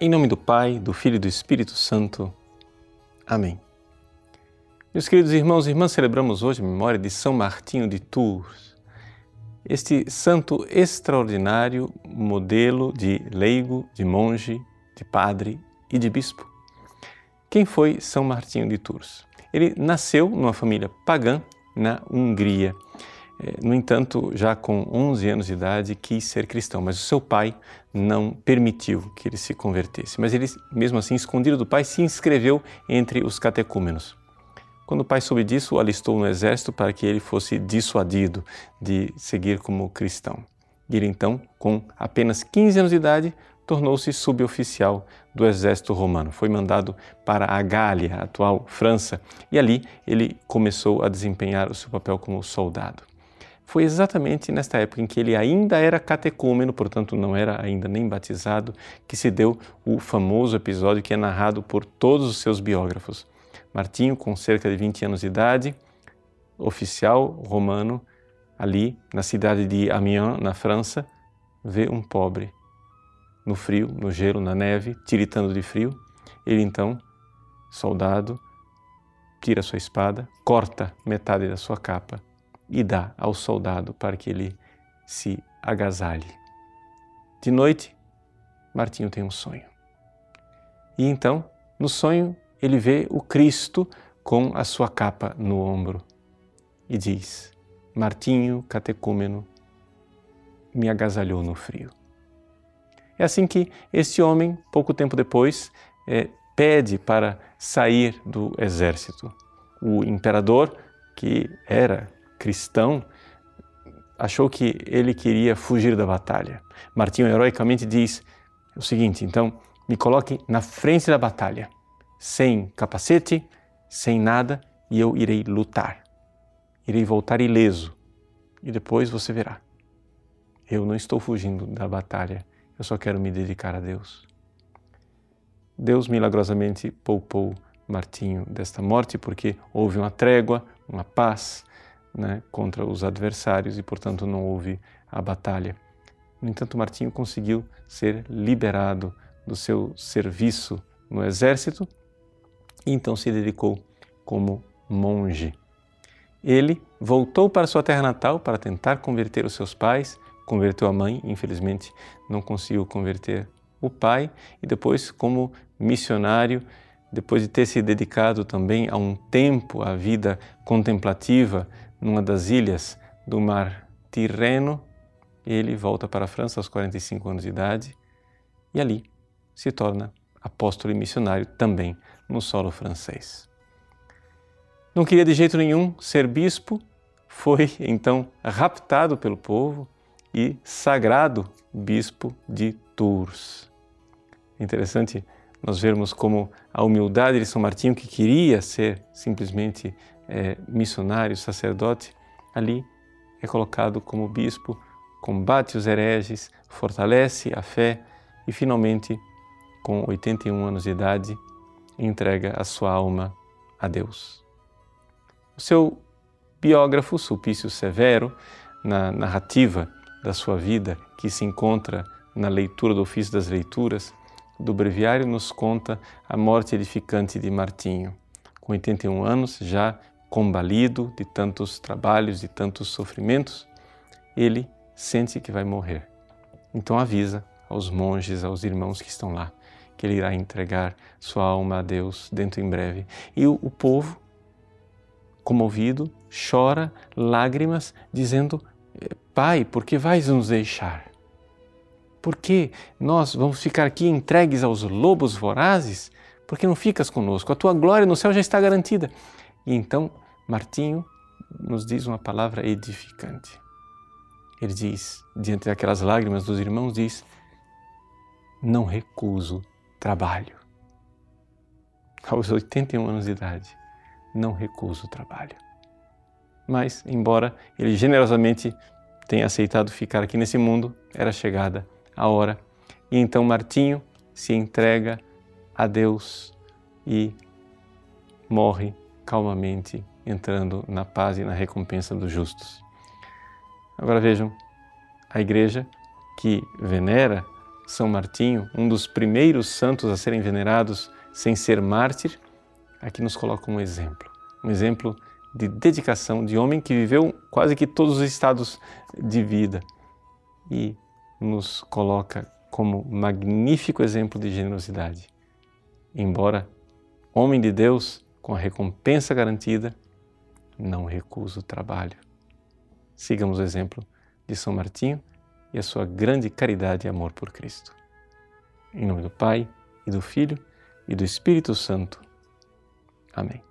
Em nome do Pai, do Filho e do Espírito Santo. Amém. Meus queridos irmãos e irmãs, celebramos hoje a memória de São Martinho de Tours, este santo extraordinário modelo de leigo, de monge, de padre e de bispo. Quem foi São Martinho de Tours? Ele nasceu numa família pagã na Hungria no entanto, já com 11 anos de idade, quis ser cristão, mas o seu pai não permitiu que ele se convertesse. Mas ele, mesmo assim, escondido do pai, se inscreveu entre os catecúmenos. Quando o pai soube disso, o alistou no exército para que ele fosse dissuadido de seguir como cristão. Ele então, com apenas 15 anos de idade, tornou-se suboficial do exército romano. Foi mandado para a Gália, a atual França, e ali ele começou a desempenhar o seu papel como soldado foi exatamente nesta época em que ele ainda era catecúmeno, portanto não era ainda nem batizado, que se deu o famoso episódio que é narrado por todos os seus biógrafos. Martinho, com cerca de 20 anos de idade, oficial romano, ali na cidade de Amiens, na França, vê um pobre no frio, no gelo, na neve, tiritando de frio. Ele então, soldado, tira sua espada, corta metade da sua capa e dá ao soldado para que ele se agasalhe. De noite, Martinho tem um sonho. E então, no sonho, ele vê o Cristo com a sua capa no ombro e diz: Martinho, catecúmeno, me agasalhou no frio. É assim que este homem, pouco tempo depois, é, pede para sair do exército. O imperador, que era cristão, achou que ele queria fugir da batalha. Martinho heroicamente diz o seguinte: então, me coloque na frente da batalha, sem capacete, sem nada, e eu irei lutar. Irei voltar ileso, e depois você verá. Eu não estou fugindo da batalha, eu só quero me dedicar a Deus. Deus milagrosamente poupou Martinho desta morte porque houve uma trégua, uma paz, né, contra os adversários e, portanto, não houve a batalha. No entanto, Martinho conseguiu ser liberado do seu serviço no exército e então se dedicou como monge. Ele voltou para sua terra natal para tentar converter os seus pais, converteu a mãe, infelizmente não conseguiu converter o pai, e depois, como missionário, depois de ter se dedicado também a um tempo à vida contemplativa numa das ilhas do mar Tirreno, ele volta para a França aos 45 anos de idade e ali se torna apóstolo e missionário também no solo francês. Não queria de jeito nenhum ser bispo, foi então raptado pelo povo e sagrado bispo de Tours. Interessante nós vermos como a humildade de São Martinho, que queria ser simplesmente é, missionário, sacerdote, ali é colocado como bispo, combate os hereges, fortalece a fé e finalmente, com 81 anos de idade, entrega a sua alma a Deus. O seu biógrafo, Sulpício Severo, na narrativa da sua vida, que se encontra na leitura do ofício das leituras, do breviário nos conta a morte edificante de Martinho. Com 81 anos, já combalido de tantos trabalhos, de tantos sofrimentos, ele sente que vai morrer. Então avisa aos monges, aos irmãos que estão lá, que ele irá entregar sua alma a Deus dentro em breve. E o, o povo, comovido, chora lágrimas, dizendo: Pai, por que vais nos deixar? Por que nós vamos ficar aqui entregues aos lobos vorazes? Por que não ficas conosco? A tua glória no céu já está garantida. E então Martinho nos diz uma palavra edificante. Ele diz, diante daquelas lágrimas dos irmãos, diz: Não recuso trabalho. Aos 81 anos de idade, não recuso trabalho. Mas, embora ele generosamente tenha aceitado ficar aqui nesse mundo, era chegada a hora. E então Martinho se entrega a Deus e morre calmamente entrando na paz e na recompensa dos justos. Agora vejam, a igreja que venera São Martinho, um dos primeiros santos a serem venerados sem ser mártir, aqui nos coloca um exemplo, um exemplo de dedicação de homem que viveu quase que todos os estados de vida e nos coloca como magnífico exemplo de generosidade. Embora homem de Deus, com a recompensa garantida, não recusa o trabalho. Sigamos o exemplo de São Martinho e a sua grande caridade e amor por Cristo. Em nome do Pai, e do Filho, e do Espírito Santo. Amém.